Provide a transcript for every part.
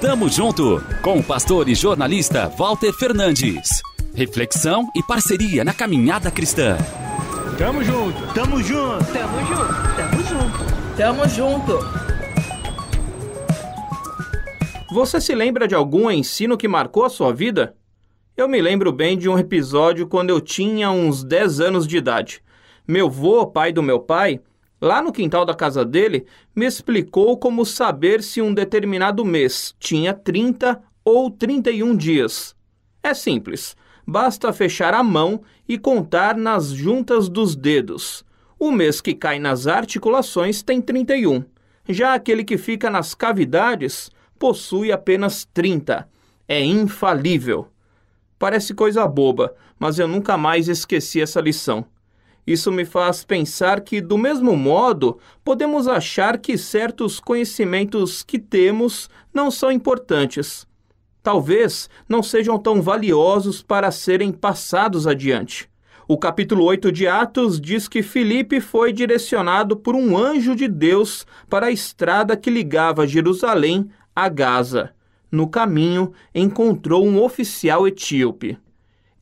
Tamo junto com o pastor e jornalista Walter Fernandes. Reflexão e parceria na caminhada cristã. Tamo junto, tamo junto, tamo junto, tamo junto, tamo junto. Você se lembra de algum ensino que marcou a sua vida? Eu me lembro bem de um episódio quando eu tinha uns 10 anos de idade. Meu vô, pai do meu pai, lá no quintal da casa dele, me explicou como saber se um determinado mês tinha 30 ou 31 dias. É simples, basta fechar a mão e contar nas juntas dos dedos. O mês que cai nas articulações tem 31. Já aquele que fica nas cavidades possui apenas 30. É infalível. Parece coisa boba, mas eu nunca mais esqueci essa lição. Isso me faz pensar que, do mesmo modo, podemos achar que certos conhecimentos que temos não são importantes. Talvez não sejam tão valiosos para serem passados adiante. O capítulo 8 de Atos diz que Filipe foi direcionado por um anjo de Deus para a estrada que ligava Jerusalém a Gaza. No caminho, encontrou um oficial etíope.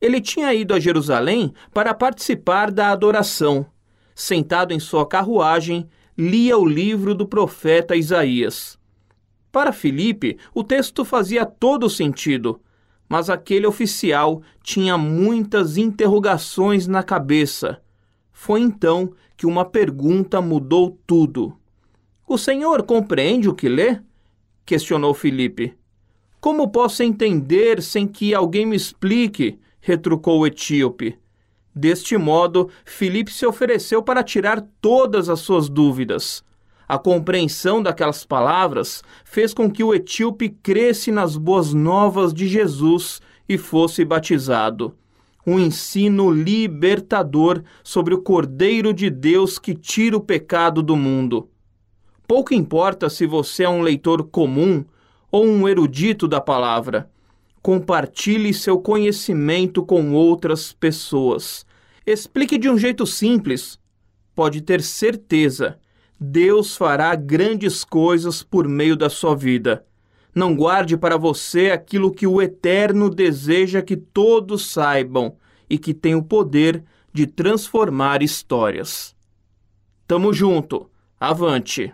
Ele tinha ido a Jerusalém para participar da adoração. Sentado em sua carruagem, lia o livro do profeta Isaías. Para Filipe, o texto fazia todo sentido, mas aquele oficial tinha muitas interrogações na cabeça. Foi então que uma pergunta mudou tudo. O senhor compreende o que lê? questionou Filipe. Como posso entender sem que alguém me explique? Retrucou o etíope. Deste modo, Filipe se ofereceu para tirar todas as suas dúvidas. A compreensão daquelas palavras fez com que o etíope cresce nas boas novas de Jesus e fosse batizado. Um ensino libertador sobre o Cordeiro de Deus que tira o pecado do mundo. Pouco importa se você é um leitor comum ou um erudito da palavra Compartilhe seu conhecimento com outras pessoas. Explique de um jeito simples. Pode ter certeza, Deus fará grandes coisas por meio da sua vida. Não guarde para você aquilo que o Eterno deseja que todos saibam e que tem o poder de transformar histórias. Tamo junto. Avante.